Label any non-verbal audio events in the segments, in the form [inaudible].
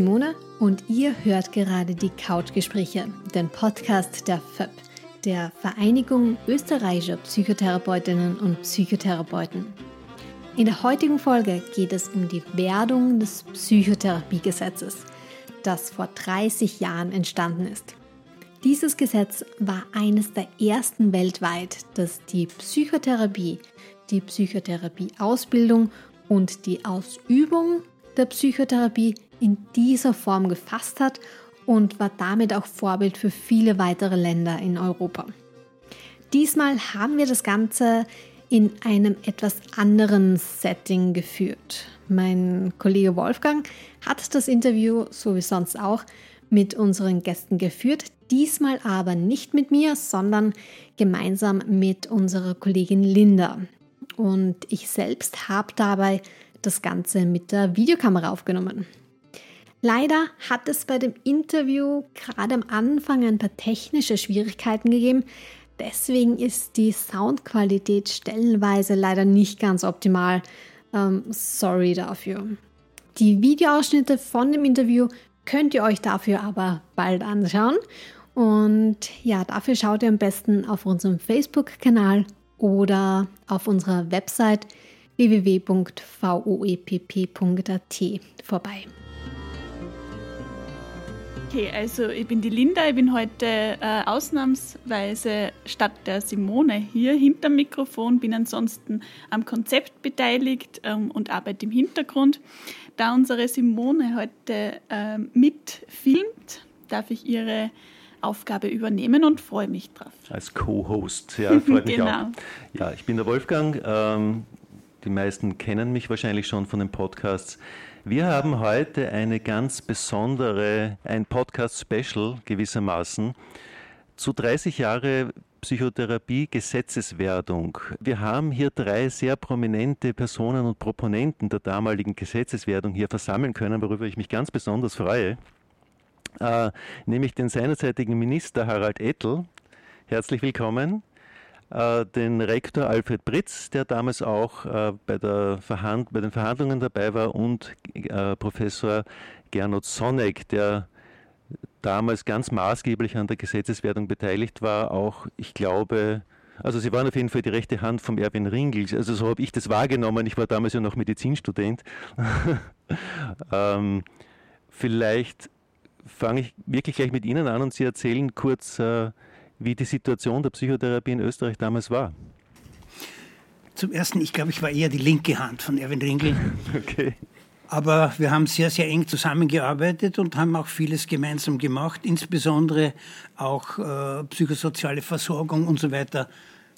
Simone und ihr hört gerade die Couchgespräche, den Podcast der FÖP, der Vereinigung österreichischer Psychotherapeutinnen und Psychotherapeuten. In der heutigen Folge geht es um die Werdung des Psychotherapiegesetzes, das vor 30 Jahren entstanden ist. Dieses Gesetz war eines der ersten weltweit, das die Psychotherapie, die Psychotherapieausbildung und die Ausübung der Psychotherapie in dieser Form gefasst hat und war damit auch Vorbild für viele weitere Länder in Europa. Diesmal haben wir das Ganze in einem etwas anderen Setting geführt. Mein Kollege Wolfgang hat das Interview, so wie sonst auch, mit unseren Gästen geführt, diesmal aber nicht mit mir, sondern gemeinsam mit unserer Kollegin Linda. Und ich selbst habe dabei das Ganze mit der Videokamera aufgenommen. Leider hat es bei dem Interview gerade am Anfang ein paar technische Schwierigkeiten gegeben. Deswegen ist die Soundqualität stellenweise leider nicht ganz optimal. Ähm, sorry dafür. Die Videoausschnitte von dem Interview könnt ihr euch dafür aber bald anschauen. Und ja, dafür schaut ihr am besten auf unserem Facebook-Kanal oder auf unserer Website www.voepp.at vorbei. Okay, also ich bin die Linda, ich bin heute äh, ausnahmsweise statt der Simone hier hinter dem Mikrofon, bin ansonsten am Konzept beteiligt ähm, und arbeite im Hintergrund. Da unsere Simone heute äh, mitfilmt, darf ich ihre Aufgabe übernehmen und freue mich drauf. Als Co-Host, ja, freut [laughs] mich genau. auch. Ja, ich bin der Wolfgang. Ähm, die meisten kennen mich wahrscheinlich schon von den Podcasts. Wir haben heute eine ganz besondere, ein Podcast-Special gewissermaßen zu 30 Jahre Psychotherapie Gesetzeswerdung. Wir haben hier drei sehr prominente Personen und Proponenten der damaligen Gesetzeswerdung hier versammeln können, worüber ich mich ganz besonders freue. Äh, nämlich den seinerzeitigen Minister Harald Ettel. Herzlich willkommen. Äh, den Rektor Alfred Britz, der damals auch äh, bei, Verhand bei, den Verhandlungen dabei war, und äh, Professor Gernot Sonneck, der damals ganz maßgeblich an der Gesetzeswerdung beteiligt war, auch, ich glaube, also Sie waren auf jeden Fall die rechte Hand vom Erwin Ringel. Also so habe ich das wahrgenommen. Ich war damals ja noch Medizinstudent. [laughs] ähm, vielleicht fange ich wirklich gleich mit Ihnen an und Sie erzählen kurz, äh, wie die Situation der Psychotherapie in Österreich damals war. Zum Ersten, ich glaube, ich war eher die linke Hand von Erwin Ringel. [laughs] Okay. Aber wir haben sehr, sehr eng zusammengearbeitet und haben auch vieles gemeinsam gemacht, insbesondere auch äh, psychosoziale Versorgung und so weiter,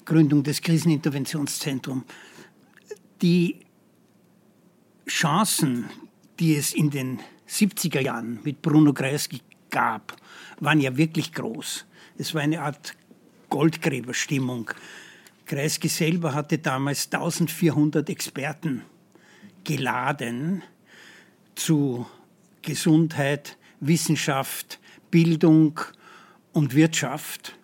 Gründung des Kriseninterventionszentrums. Die Chancen, die es in den 70er Jahren mit Bruno Kreisky gab, waren ja wirklich groß. Es war eine Art Goldgräberstimmung. Kreisky selber hatte damals 1400 Experten geladen zu Gesundheit, Wissenschaft, Bildung und Wirtschaft.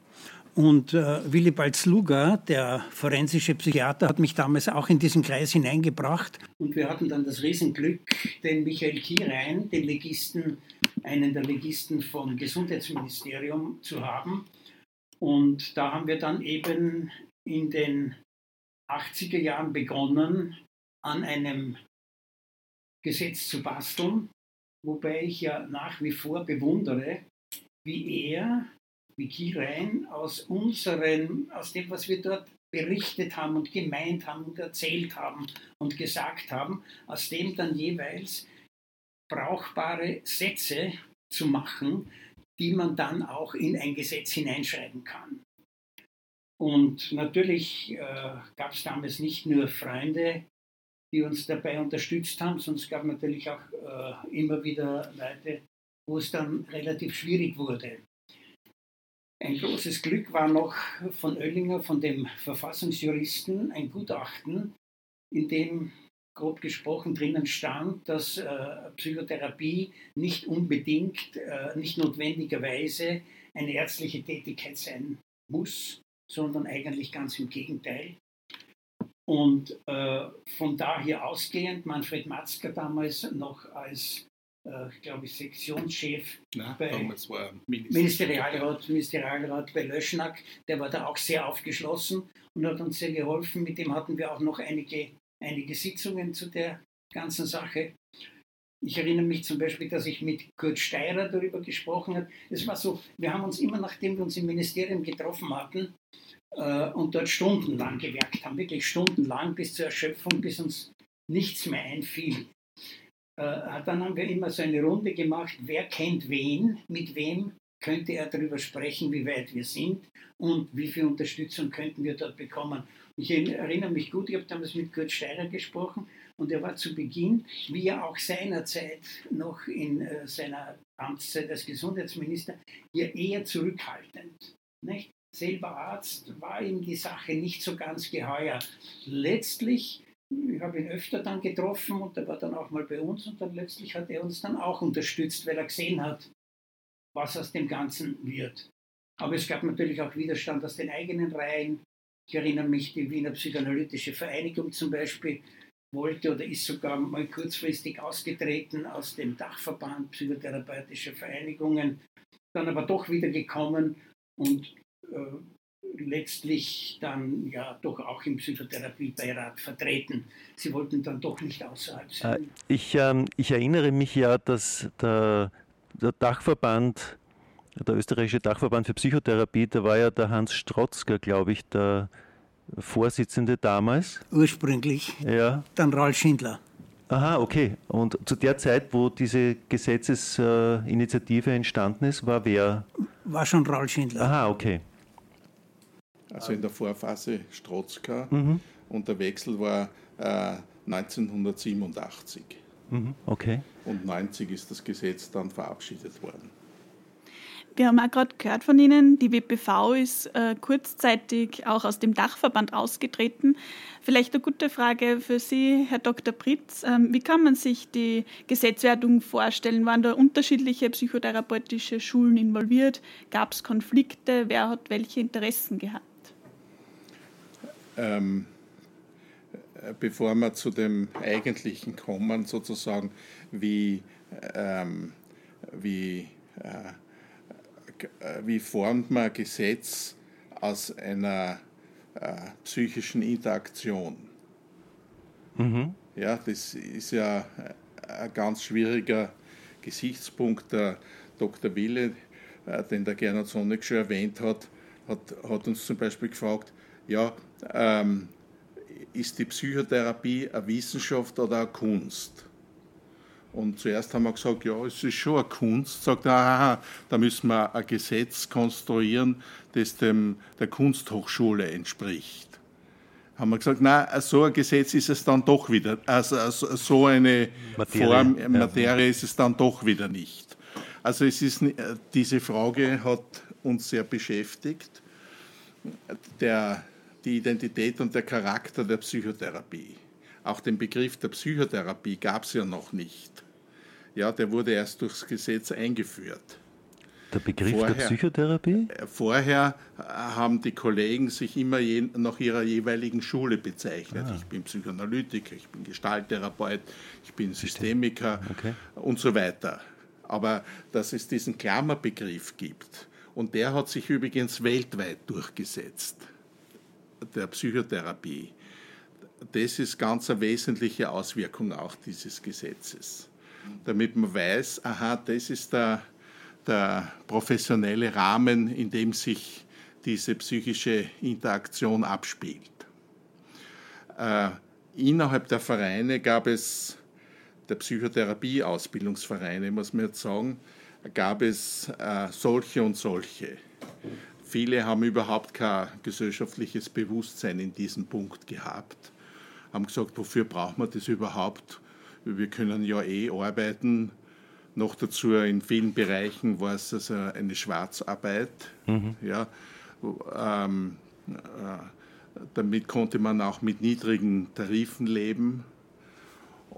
Und äh, Willibald Sluger, der forensische Psychiater, hat mich damals auch in diesen Kreis hineingebracht. Und wir hatten dann das Riesenglück, den Michael Kierein, den Legisten, einen der Legisten vom Gesundheitsministerium zu haben. Und da haben wir dann eben in den 80er Jahren begonnen, an einem Gesetz zu basteln, wobei ich ja nach wie vor bewundere, wie er wie Kirein aus unseren, aus dem, was wir dort berichtet haben und gemeint haben und erzählt haben und gesagt haben, aus dem dann jeweils brauchbare Sätze zu machen, die man dann auch in ein Gesetz hineinschreiben kann. Und natürlich äh, gab es damals nicht nur Freunde, die uns dabei unterstützt haben, sondern es gab natürlich auch äh, immer wieder Leute, wo es dann relativ schwierig wurde. Ein großes Glück war noch von Oellinger, von dem Verfassungsjuristen, ein Gutachten, in dem grob gesprochen drinnen stand, dass äh, Psychotherapie nicht unbedingt, äh, nicht notwendigerweise eine ärztliche Tätigkeit sein muss, sondern eigentlich ganz im Gegenteil. Und äh, von daher ausgehend, Manfred Matzker damals noch als äh, glaube ich, Sektionschef Nein, bei damals war Ministerialrat, Ministerialrat bei Löschnack. Der war da auch sehr aufgeschlossen und hat uns sehr geholfen. Mit dem hatten wir auch noch einige, einige Sitzungen zu der ganzen Sache. Ich erinnere mich zum Beispiel, dass ich mit Kurt Steirer darüber gesprochen habe. Es war so, wir haben uns immer, nachdem wir uns im Ministerium getroffen hatten äh, und dort stundenlang gewerkt haben, wirklich stundenlang bis zur Erschöpfung, bis uns nichts mehr einfiel, äh, dann haben wir immer so eine Runde gemacht, wer kennt wen, mit wem könnte er darüber sprechen, wie weit wir sind und wie viel Unterstützung könnten wir dort bekommen. Ich erinnere mich gut, ich habe damals mit Kurt Steirer gesprochen und er war zu Beginn, wie er auch seinerzeit noch in äh, seiner Amtszeit als Gesundheitsminister, hier eher zurückhaltend. Nicht? Selber Arzt war ihm die Sache nicht so ganz geheuer. Letztlich, ich habe ihn öfter dann getroffen und er war dann auch mal bei uns und dann letztlich hat er uns dann auch unterstützt, weil er gesehen hat, was aus dem Ganzen wird. Aber es gab natürlich auch Widerstand aus den eigenen Reihen. Ich erinnere mich, die Wiener Psychoanalytische Vereinigung zum Beispiel wollte oder ist sogar mal kurzfristig ausgetreten aus dem Dachverband psychotherapeutischer Vereinigungen, dann aber doch wieder gekommen und äh, letztlich dann ja doch auch im Psychotherapiebeirat vertreten. Sie wollten dann doch nicht außerhalb sein. Äh, ich, ähm, ich erinnere mich ja, dass der, der Dachverband der österreichische Dachverband für Psychotherapie, da war ja der Hans Strotzker, glaube ich, der Vorsitzende damals? Ursprünglich. Ja. Dann Raul Schindler. Aha, okay. Und zu der Zeit, wo diese Gesetzesinitiative entstanden ist, war wer? War schon Raul Schindler. Aha, okay. Also in der Vorphase Strotzka mhm. und der Wechsel war äh, 1987. Mhm, okay. Und 90 ist das Gesetz dann verabschiedet worden. Wir haben auch gerade gehört von Ihnen, die WPV ist äh, kurzzeitig auch aus dem Dachverband ausgetreten. Vielleicht eine gute Frage für Sie, Herr Dr. Pritz. Ähm, wie kann man sich die Gesetzwertung vorstellen? Waren da unterschiedliche psychotherapeutische Schulen involviert? Gab es Konflikte? Wer hat welche Interessen gehabt? Ähm, äh, bevor wir zu dem Eigentlichen kommen, sozusagen, wie, ähm, wie äh, wie formt man Gesetz aus einer äh, psychischen Interaktion? Mhm. Ja, das ist ja ein ganz schwieriger Gesichtspunkt. Der Dr. Wille, äh, den der Gernot Sonnig schon erwähnt hat, hat, hat uns zum Beispiel gefragt, ja, ähm, ist die Psychotherapie eine Wissenschaft oder eine Kunst? Und zuerst haben wir gesagt, ja, es ist schon eine Kunst. Sagt er, aha, da müssen wir ein Gesetz konstruieren, das dem der Kunsthochschule entspricht. Haben wir gesagt, nein, so ein Gesetz ist es dann doch wieder, also, also so eine Materie. Form, Materie ja. ist es dann doch wieder nicht. Also es ist, diese Frage hat uns sehr beschäftigt, der, die Identität und der Charakter der Psychotherapie. Auch den Begriff der Psychotherapie gab es ja noch nicht. Ja, der wurde erst durchs Gesetz eingeführt. Der Begriff vorher, der Psychotherapie? Äh, vorher äh, haben die Kollegen sich immer je, nach ihrer jeweiligen Schule bezeichnet. Ah. Ich bin Psychoanalytiker, ich bin Gestalttherapeut, ich bin Systemiker okay. und so weiter. Aber dass es diesen Klammerbegriff gibt, und der hat sich übrigens weltweit durchgesetzt, der Psychotherapie das ist ganz eine wesentliche Auswirkung auch dieses Gesetzes. Damit man weiß, aha, das ist der, der professionelle Rahmen, in dem sich diese psychische Interaktion abspielt. Äh, innerhalb der Vereine gab es, der Psychotherapie-Ausbildungsvereine, muss man jetzt sagen, gab es äh, solche und solche. Viele haben überhaupt kein gesellschaftliches Bewusstsein in diesem Punkt gehabt haben gesagt, wofür braucht man das überhaupt? Wir können ja eh arbeiten. Noch dazu in vielen Bereichen war es also eine Schwarzarbeit. Mhm. Ja, ähm, äh, damit konnte man auch mit niedrigen Tarifen leben.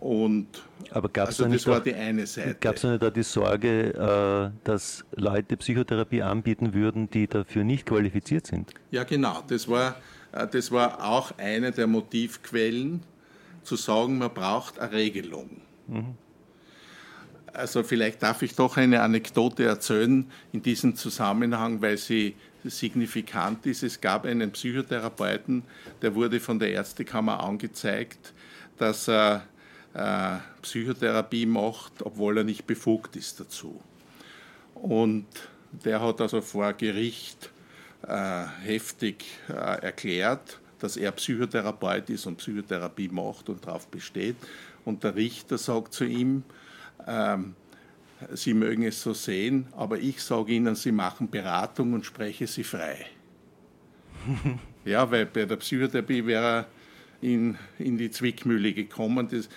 Und Aber gab's also das war die eine Seite. Gab es nicht da die Sorge, äh, dass Leute Psychotherapie anbieten würden, die dafür nicht qualifiziert sind? Ja, genau. Das war äh, das war auch eine der Motivquellen, zu sagen, man braucht eine Regelung. Mhm. Also vielleicht darf ich doch eine Anekdote erzählen in diesem Zusammenhang, weil sie signifikant ist. Es gab einen Psychotherapeuten, der wurde von der Ärztekammer angezeigt, dass er Psychotherapie macht, obwohl er nicht befugt ist dazu. Und der hat also vor Gericht äh, heftig äh, erklärt, dass er Psychotherapeut ist und Psychotherapie macht und darauf besteht. Und der Richter sagt zu ihm, ähm, Sie mögen es so sehen, aber ich sage Ihnen, Sie machen Beratung und spreche Sie frei. [laughs] ja, weil bei der Psychotherapie wäre er in, in die Zwickmühle gekommen. Das,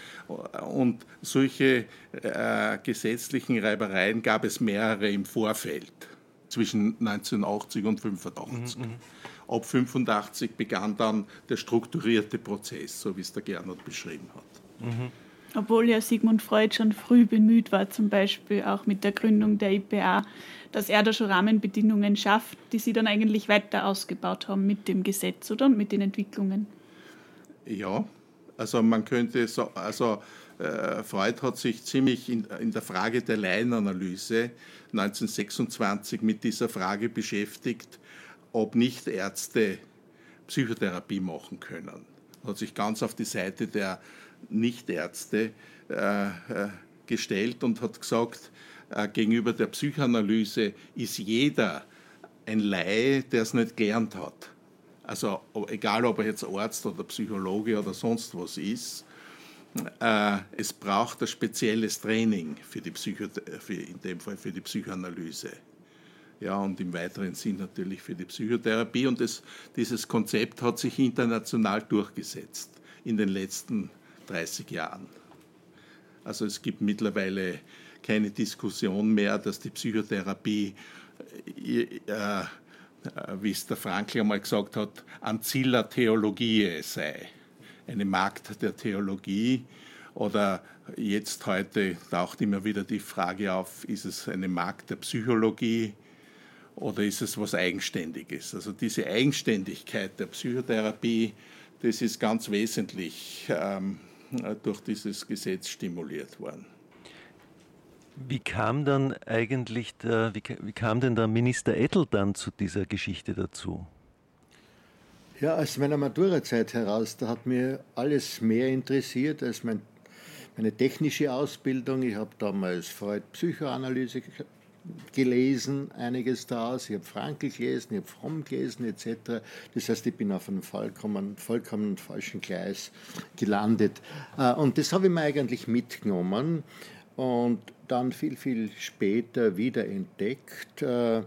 und solche äh, gesetzlichen Reibereien gab es mehrere im Vorfeld zwischen 1980 und 1985. Mhm, mhm, Ab 1985 begann dann der strukturierte Prozess, so wie es der Gernot beschrieben hat. Mhm. Obwohl ja Sigmund Freud schon früh bemüht war, zum Beispiel auch mit der Gründung der IPA, dass er da schon Rahmenbedingungen schafft, die sie dann eigentlich weiter ausgebaut haben mit dem Gesetz oder mit den Entwicklungen. Ja, also man könnte so, also äh, Freud hat sich ziemlich in, in der Frage der Laienanalyse 1926 mit dieser Frage beschäftigt, ob Nichtärzte Psychotherapie machen können. Hat sich ganz auf die Seite der Nichtärzte äh, äh, gestellt und hat gesagt, äh, gegenüber der Psychoanalyse ist jeder ein Laie, der es nicht gelernt hat. Also egal, ob er jetzt Arzt oder Psychologe oder sonst was ist, äh, es braucht ein spezielles Training für die Psycho für, in dem Fall für die Psychoanalyse. Ja, und im weiteren Sinn natürlich für die Psychotherapie. Und das, dieses Konzept hat sich international durchgesetzt in den letzten 30 Jahren. Also es gibt mittlerweile keine Diskussion mehr, dass die Psychotherapie äh, äh, wie es der Frankl einmal gesagt hat, Ancilla Theologie sei, eine Magd der Theologie. Oder jetzt heute taucht immer wieder die Frage auf, ist es eine Magd der Psychologie oder ist es was Eigenständiges? Also diese Eigenständigkeit der Psychotherapie, das ist ganz wesentlich ähm, durch dieses Gesetz stimuliert worden. Wie kam dann eigentlich der, wie, wie kam denn der Minister Ettel dann zu dieser Geschichte dazu? Ja, aus meiner Maturazeit heraus, da hat mir alles mehr interessiert als mein, meine technische Ausbildung. Ich habe damals Freud Psychoanalyse gelesen, einiges daraus. Ich habe Frankl gelesen, ich habe Fromm gelesen etc. Das heißt, ich bin auf einem vollkommen, vollkommen falschen Gleis gelandet. Äh, und das habe ich mir eigentlich mitgenommen und dann viel, viel später wieder entdeckt äh,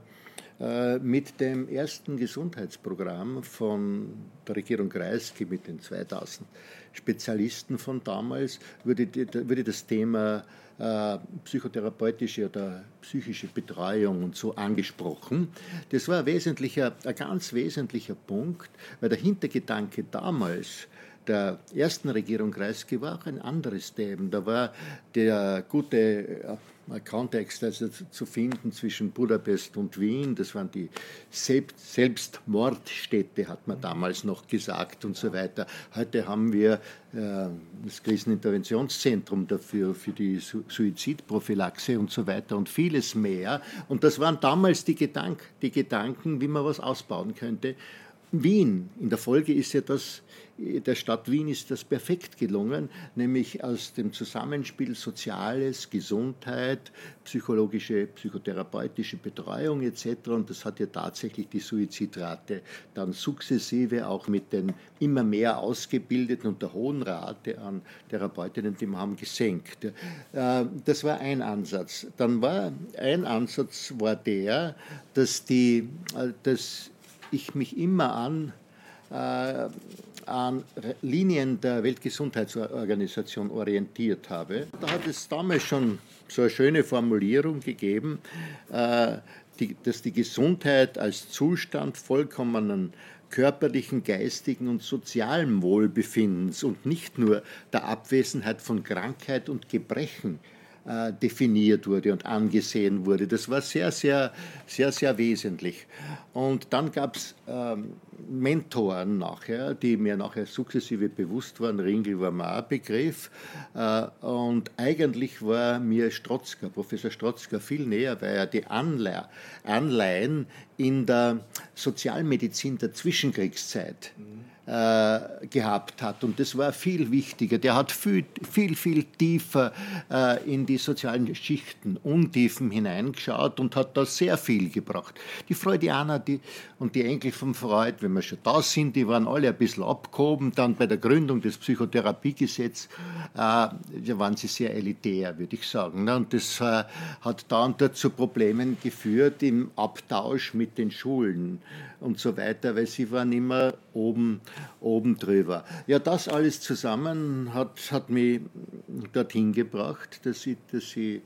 äh, mit dem ersten Gesundheitsprogramm von der Regierung Kreisky mit den 2000 Spezialisten von damals, wurde das Thema äh, psychotherapeutische oder psychische Betreuung und so angesprochen. Das war ein, wesentlicher, ein ganz wesentlicher Punkt, weil der Hintergedanke damals der ersten Regierung Kreisky war auch ein anderes Thema. Da war der gute äh, Kontext also zu finden zwischen Budapest und Wien. Das waren die Selbstmordstädte, hat man damals noch gesagt und so weiter. Heute haben wir äh, das Kriseninterventionszentrum dafür, für die Suizidprophylaxe und so weiter und vieles mehr. Und das waren damals die, Gedank die Gedanken, wie man was ausbauen könnte. Wien, in der Folge ist ja das der Stadt Wien ist das perfekt gelungen, nämlich aus dem Zusammenspiel Soziales, Gesundheit, psychologische, psychotherapeutische Betreuung etc. Und das hat ja tatsächlich die Suizidrate dann sukzessive auch mit den immer mehr ausgebildeten und der hohen Rate an Therapeutinnen, die wir haben, gesenkt. Äh, das war ein Ansatz. Dann war ein Ansatz war der, dass, die, äh, dass ich mich immer an äh, an Linien der Weltgesundheitsorganisation orientiert habe. Da hat es damals schon so eine schöne Formulierung gegeben, äh, dass die Gesundheit als Zustand vollkommenen körperlichen, geistigen und sozialen Wohlbefindens und nicht nur der Abwesenheit von Krankheit und Gebrechen äh, definiert wurde und angesehen wurde. Das war sehr, sehr, sehr, sehr wesentlich. Und dann gab es ähm, Mentoren nachher, die mir nachher sukzessive bewusst waren. Ringel war auch Begriff. Äh, und eigentlich war mir Strotzka, Professor Strotzka, viel näher, weil er die Anleihen in der Sozialmedizin der Zwischenkriegszeit äh, gehabt hat. Und das war viel wichtiger. Der hat viel, viel, viel tiefer äh, in die sozialen Schichten, Untiefen hineingeschaut und hat da sehr viel gebracht. Die Freudianer die, und die Enkel von Freud, wenn wir schon da sind, die waren alle ein bisschen abgehoben. Dann bei der Gründung des Psychotherapiegesetzes äh, waren sie sehr elitär, würde ich sagen. Ne? Und das äh, hat da und dort zu Problemen geführt im Abtausch mit den Schulen und so weiter, weil sie waren immer oben, oben drüber. Ja, das alles zusammen hat, hat mich dorthin gebracht, dass ich, dass ich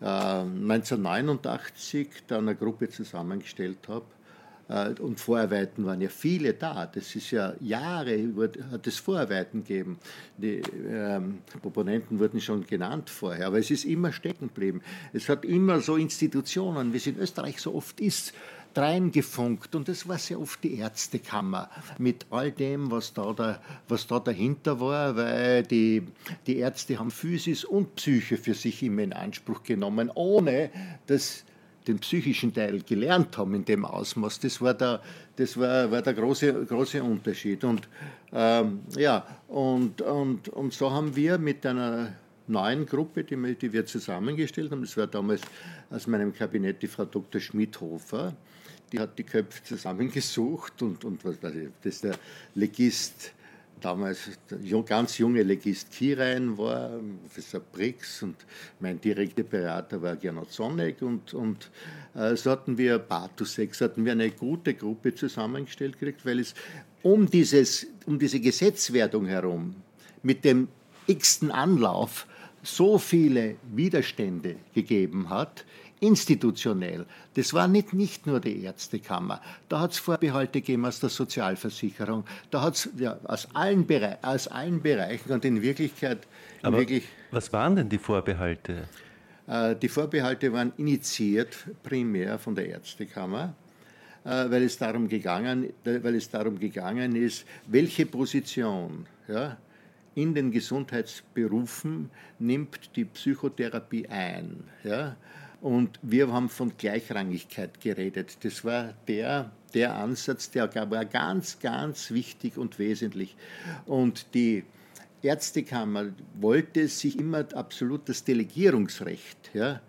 äh, 1989 dann eine Gruppe zusammengestellt habe. Äh, und Vorarbeiten waren ja viele da. Das ist ja Jahre hat es Vorarbeiten gegeben. Die ähm, Proponenten wurden schon genannt vorher, aber es ist immer stecken geblieben. Es hat immer so Institutionen, wie es in Österreich so oft ist, reingefunkt und das war sehr oft die Ärztekammer mit all dem, was da, da, was da dahinter war, weil die, die Ärzte haben Physis und Psyche für sich immer in Anspruch genommen, ohne dass den psychischen Teil gelernt haben in dem Ausmaß. Das war der, das war, war der große, große Unterschied. Und, ähm, ja, und, und, und so haben wir mit einer neuen Gruppe, die die wir zusammengestellt haben, das war damals aus meinem Kabinett die Frau Dr. Schmidhofer, die hat die Köpfe zusammengesucht und, und was weiß ich, dass der Legist damals der ganz junge Legist Kirein war, Professor Brix und mein direkter Berater war Gernot Sonneck und, und äh, so hatten wir, Bartusek, so hatten wir eine gute Gruppe zusammengestellt gekriegt, weil es um, dieses, um diese Gesetzwertung herum mit dem x-ten Anlauf so viele Widerstände gegeben hat, institutionell. Das war nicht, nicht nur die Ärztekammer. Da hat es Vorbehalte gegeben aus der Sozialversicherung. Da hat es ja, aus, allen aus allen Bereichen und in Wirklichkeit. In Aber wirklich, was waren denn die Vorbehalte? Äh, die Vorbehalte waren initiiert primär von der Ärztekammer äh, weil es darum gegangen, weil es darum gegangen ist, welche Position ja, in den Gesundheitsberufen nimmt die Psychotherapie ein. Ja? Und wir haben von Gleichrangigkeit geredet. Das war der, der Ansatz, der war ganz, ganz wichtig und wesentlich. Und die Ärztekammer wollte sich immer absolut das Delegierungsrecht ja,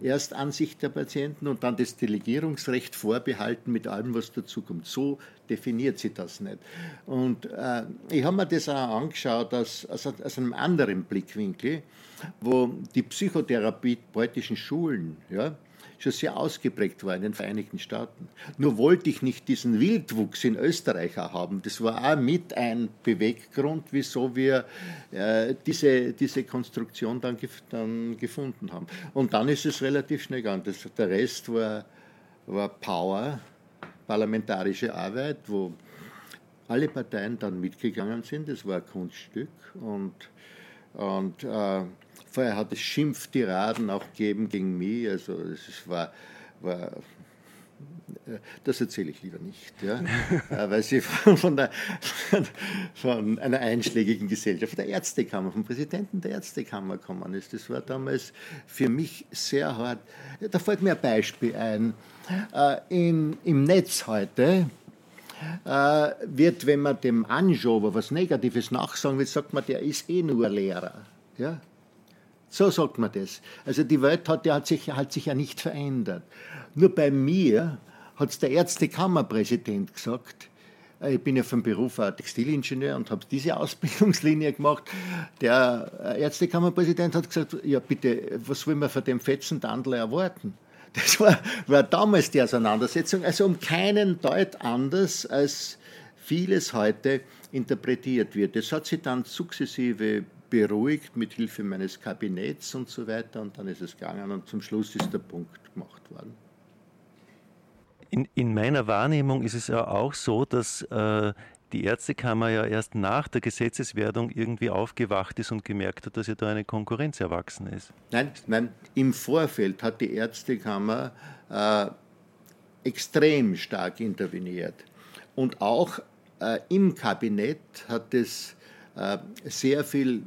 erst Ansicht der Patienten und dann das Delegierungsrecht vorbehalten mit allem, was dazukommt. So definiert sie das nicht. Und äh, ich habe mir das auch angeschaut aus, aus, aus, einem anderen Blickwinkel, wo die psychotherapeutischen Schulen, ja, schon sehr ausgeprägt war in den Vereinigten Staaten. Nur wollte ich nicht diesen Wildwuchs in Österreich auch haben. Das war auch mit ein Beweggrund, wieso wir äh, diese, diese Konstruktion dann, dann gefunden haben. Und dann ist es relativ schnell gegangen. Das, der Rest war, war Power, parlamentarische Arbeit, wo alle Parteien dann mitgegangen sind. Das war ein Kunststück und, und äh, Vorher hat es Schimpftiraden auch gegeben gegen mich. Also es war, war äh, das erzähle ich lieber nicht, ja? [laughs] Äh, weil sie von, der, von, einer einschlägigen Gesellschaft, von der Ärztekammer, vom Präsidenten der Ärztekammer gekommen ist. Das war damals für mich sehr hart. Da fällt mir ein Beispiel ein. Äh, in, Im Netz heute wird, wenn man dem Anschober was Negatives nachsagen will, sagt man, der ist eh nur Lehrer. Ja? So sagt man das. Also die Welt hat, hat, sich, hat sich ja nicht verändert. Nur bei mir hat es der Ärztekammerpräsident gesagt, äh, ich bin ja vom Beruf ein Textilingenieur und habe diese Ausbildungslinie gemacht. Der äh, Ärztekammerpräsident hat gesagt, ja bitte, was wollen wir von dem fetzen Dandler erwarten? Das war, war damals die Auseinandersetzung, also um keinen Deut anders, als vieles heute interpretiert wird. Das hat sich dann sukzessive beruhigt mit Hilfe meines Kabinetts und so weiter. Und dann ist es gegangen und zum Schluss ist der Punkt gemacht worden. In, in meiner Wahrnehmung ist es ja auch so, dass äh, die Ärztekammer ja erst nach der Gesetzeswerdung irgendwie aufgewacht ist und gemerkt hat, dass ja da eine Konkurrenz erwachsen ist. Nein, nein im Vorfeld hat die Ärztekammer äh, extrem stark interveniert. Und auch äh, im Kabinett hat es sehr viel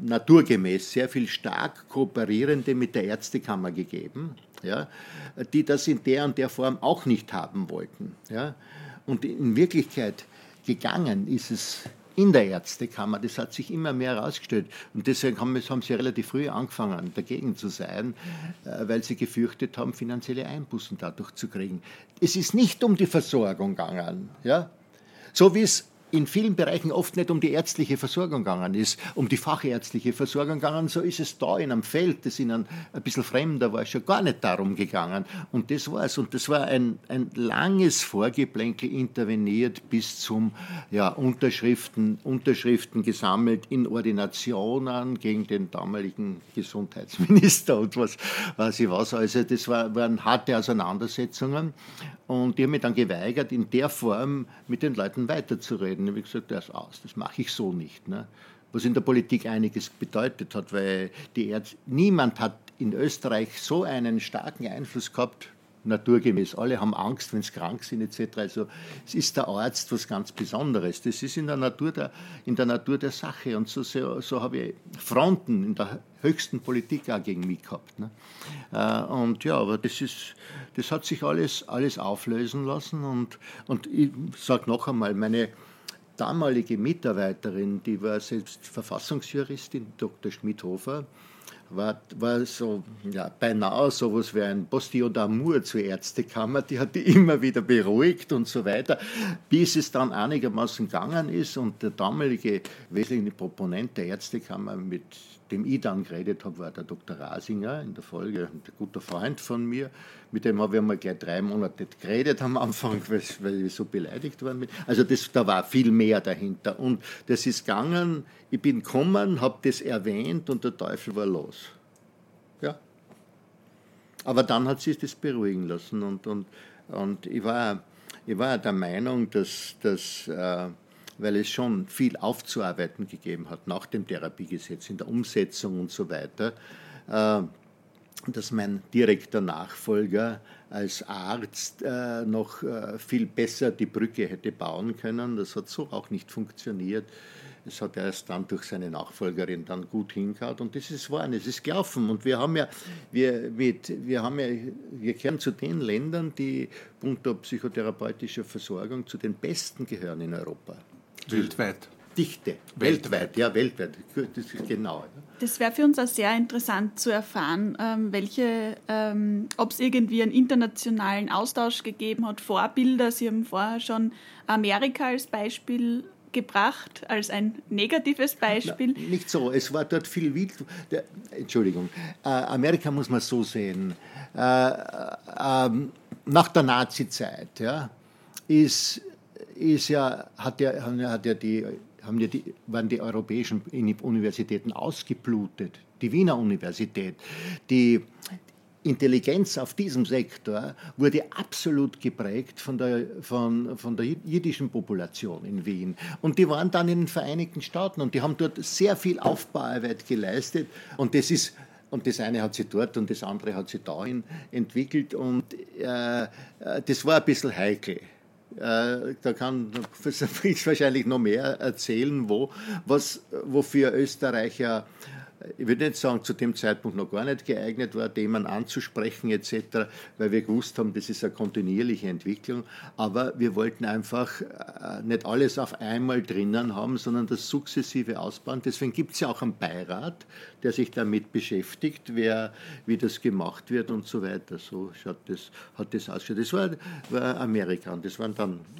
naturgemäß, sehr viel stark Kooperierende mit der Ärztekammer gegeben, ja, die das in der und der Form auch nicht haben wollten. Ja. Und in Wirklichkeit gegangen ist es in der Ärztekammer. Das hat sich immer mehr herausgestellt. Und deswegen haben, haben, sie relativ früh angefangen, dagegen zu sein, äh, weil sie gefürchtet haben, finanzielle Einbußen dadurch zu kriegen. Es ist nicht um die Versorgung gegangen. Ja? So wie es in vielen Bereichen oft nicht um die ärztliche Versorgung gegangen ist, um die fachärztliche Versorgung gegangen, so ist es da in einem Feld, das ihnen ein bisschen fremder war, schon gar nicht darum gegangen. Und das war es. Und das war ein, ein langes Vorgeplänkel interveniert bis zum ja, Unterschriften, Unterschriften gesammelt in Ordinationen gegen den damaligen Gesundheitsminister und was weiß ich was. Also das war, waren harte Auseinandersetzungen. Und ich habe mich dann geweigert, in der Form mit den Leuten weiterzureden. Ich habe gesagt, das aus, das mache ich so nicht. Ne? Was in der Politik einiges bedeutet hat, weil die Erd niemand hat in Österreich so einen starken Einfluss gehabt naturgemäß. Alle haben Angst, wenn sie krank sind etc. Also es ist der Arzt was ganz Besonderes. Das ist in der Natur der, in der, Natur der Sache. Und so, so, so habe ich Fronten in der höchsten Politik auch gegen mich gehabt. Ne? Äh, und ja, aber das, ist, das hat sich alles, alles auflösen lassen. Und, und ich sage noch einmal, meine damalige Mitarbeiterin, die war selbst Verfassungsjuristin, Dr. Schmidhofer, war, war so ja, beinahe so etwas wie ein Postillon d'amour zur Ärztekammer. Die hat die immer wieder beruhigt und so weiter, bis es dann einigermaßen gegangen ist und der damalige wesentliche Proponent der Ärztekammer mit dem ich dann geredet habe, war der Dr. Rasinger in der Folge, ein guter Freund von mir. Mit dem habe ich einmal gleich drei Monate geredet am Anfang, [laughs] weil, weil ich so beleidigt war. Also das, da war viel mehr dahinter. Und das ist gegangen, ich bin gekommen, habe das erwähnt und der Teufel war los. Ja. Aber dann hat sich das beruhigen lassen und, und, und ich, war, ich war der Meinung, dass, dass äh, weil es schon viel aufzuarbeiten gegeben hat nach dem Therapiegesetz in der Umsetzung und so weiter, äh, dass mein direkter Nachfolger als Arzt äh, noch äh, viel besser die Brücke hätte bauen können. Das hat so auch nicht funktioniert. Es hat erst dann durch seine Nachfolgerin dann gut hingehauen und das ist wahr, es ist gelaufen. Und wir haben ja, wir, mit, wir haben ja, wir gehören zu den Ländern, die punkto psychotherapeutischer Versorgung zu den besten gehören in Europa. Weltweit. Dichte, weltweit, ja, weltweit, das ist genau. Das wäre für uns auch sehr interessant zu erfahren, ähm, welche, ähm, ob es irgendwie einen internationalen Austausch gegeben hat, Vorbilder. Sie haben vorher schon Amerika als Beispiel gebracht, als ein negatives Beispiel. Na, nicht so, es war dort viel wild. Der, Entschuldigung, äh, Amerika muss man so sehen. Äh, äh, nach der Nazi-Zeit ja, ist ist ja, hat ja, hat ja die, haben die, waren die europäischen Universitäten ausgeblutet. Die Wiener Universität, die Intelligenz auf diesem Sektor wurde absolut geprägt von der, von, von der jiddischen Population in Wien. Und die waren dann in den Vereinigten Staaten und die haben dort sehr viel Aufbauarbeit geleistet. Und das ist und das eine hat sie dort und das andere hat sie dahin entwickelt und äh, das war ein bisschen heikel. Äh, da kann Fritz [laughs] wahrscheinlich noch mehr erzählen, wo, was, wofür Österreicher ich würde nicht sagen, zu dem Zeitpunkt noch gar nicht geeignet war, Themen anzusprechen etc., weil wir gewusst haben, das ist eine kontinuierliche Entwicklung. Aber wir wollten einfach äh, nicht alles auf einmal drinnen haben, sondern das sukzessive ausbauen. Deswegen gibt es ja auch einen Beirat, der sich damit beschäftigt, wer, wie das gemacht wird und so weiter. So schaut das, hat das ausgeschaut. Das war, war Amerika und das waren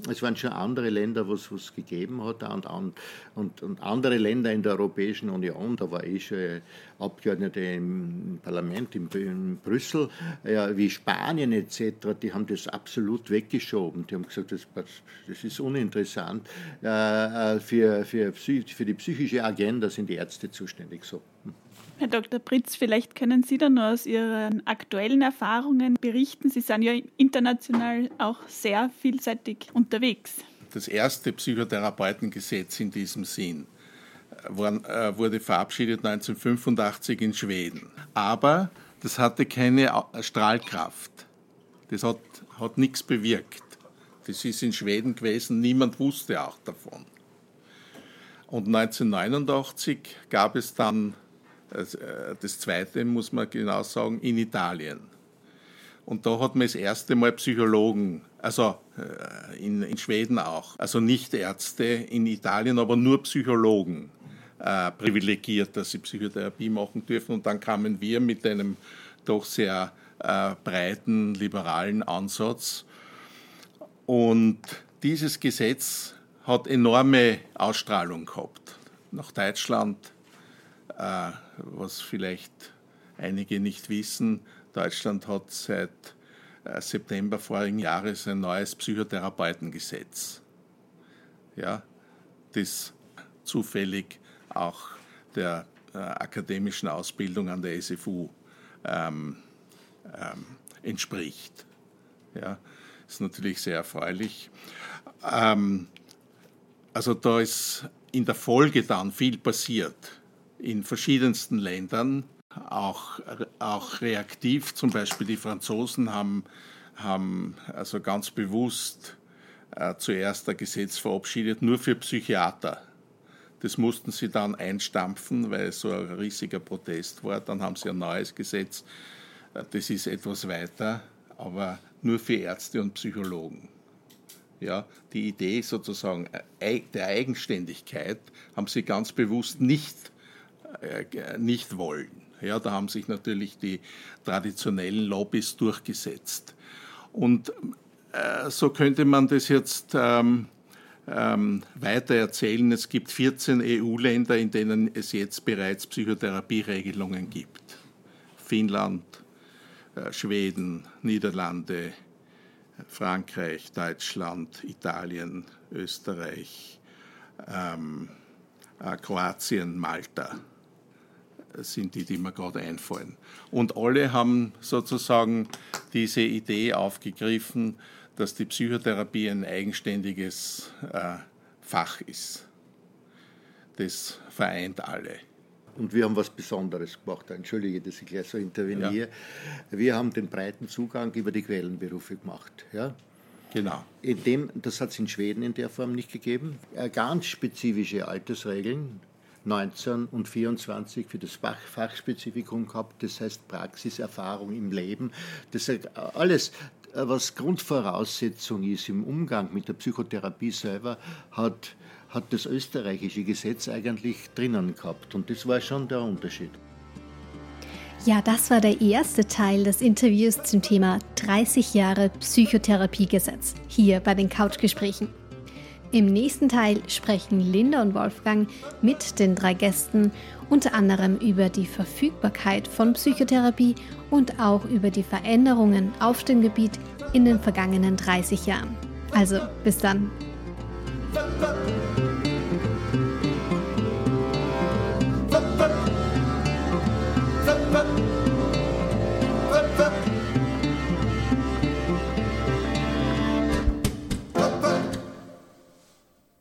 es waren schon andere Länder, wo es gegeben hat und, und, und andere Länder in der Europäischen Union, da war ich schon Abgeordnete im Parlament in, in Brüssel, ja, wie Spanien etc., die haben das absolut weggeschoben. Die haben gesagt, das, das ist uninteressant. Äh, für, für, für die psychische Agenda sind die Ärzte zuständig. So. Herr Dr. Pritz, vielleicht können Sie dann nur aus Ihren aktuellen Erfahrungen berichten. Sie sind ja international auch sehr vielseitig unterwegs. das erste Psychotherapeutengesetz in diesem Sinn äh, wurde verabschiedet 1985 in Schweden. Aber das hatte keine Strahlkraft. Das hat, hat nichts bewirkt. Das ist in Schweden gewesen, niemand wusste auch davon. Und 1989 gab es dann äh, das zweite, muss man genau sagen, in Italien. Und da hat man das erste Mal Psychologen, also äh, in, in Schweden auch, also nicht Ärzte in Italien, aber nur Psychologen äh, privilegiert, dass sie Psychotherapie machen dürfen. Und dann kamen wir mit einem doch sehr äh, breiten liberalen Ansatz. Und dieses Gesetz hat enorme Ausstrahlung gehabt. Nach Deutschland, äh, was vielleicht einige nicht wissen, Deutschland hat seit äh, September vorigen Jahres ein neues Psychotherapeutengesetz. Ja, das zufällig auch der äh, akademischen Ausbildung an der SFU ähm, ähm, entspricht. Ja, ist natürlich sehr erfreulich. Ähm, also da ist in der Folge dann viel passiert in verschiedensten Ländern, auch, auch reaktiv. Zum Beispiel die Franzosen haben, haben also ganz bewusst äh, zuerst ein Gesetz verabschiedet, nur für Psychiater. Das mussten sie dann einstampfen, weil es so ein riesiger Protest war. Dann haben sie ein neues Gesetz. Das ist etwas weiter, aber nur für Ärzte und Psychologen. Ja, die Idee sozusagen äh, der Eigenständigkeit haben sie ganz bewusst nicht, äh, nicht wollen. Ja, da haben sich natürlich die traditionellen Lobbys durchgesetzt. Und äh, so könnte man das jetzt ähm, ähm, weiter erzählen. Es gibt 14 EU-Länder, in denen es jetzt bereits Psychotherapieregelungen gibt. Finnland, äh, Schweden, Niederlande, Frankreich, Deutschland, Italien, Österreich, ähm, äh, Kroatien, Malta sind die, die mir gerade einfallen. Und alle haben sozusagen diese Idee aufgegriffen, dass die Psychotherapie ein eigenständiges äh, Fach ist. Das vereint alle. Und wir haben was Besonderes gemacht. Entschuldige, dass ich gleich so interveniere. Ja. Wir haben den breiten Zugang über die Quellenberufe gemacht. Ja? Genau. In dem, das hat es in Schweden in der Form nicht gegeben. Äh, ganz spezifische Altersregeln, 19 und 24 für das Fach, Fachspezifikum gehabt, das heißt Praxiserfahrung im Leben. Das alles, was Grundvoraussetzung ist im Umgang mit der Psychotherapie selber, hat, hat das österreichische Gesetz eigentlich drinnen gehabt. Und das war schon der Unterschied. Ja, das war der erste Teil des Interviews zum Thema 30 Jahre Psychotherapiegesetz hier bei den Couchgesprächen. Im nächsten Teil sprechen Linda und Wolfgang mit den drei Gästen unter anderem über die Verfügbarkeit von Psychotherapie und auch über die Veränderungen auf dem Gebiet in den vergangenen 30 Jahren. Also bis dann.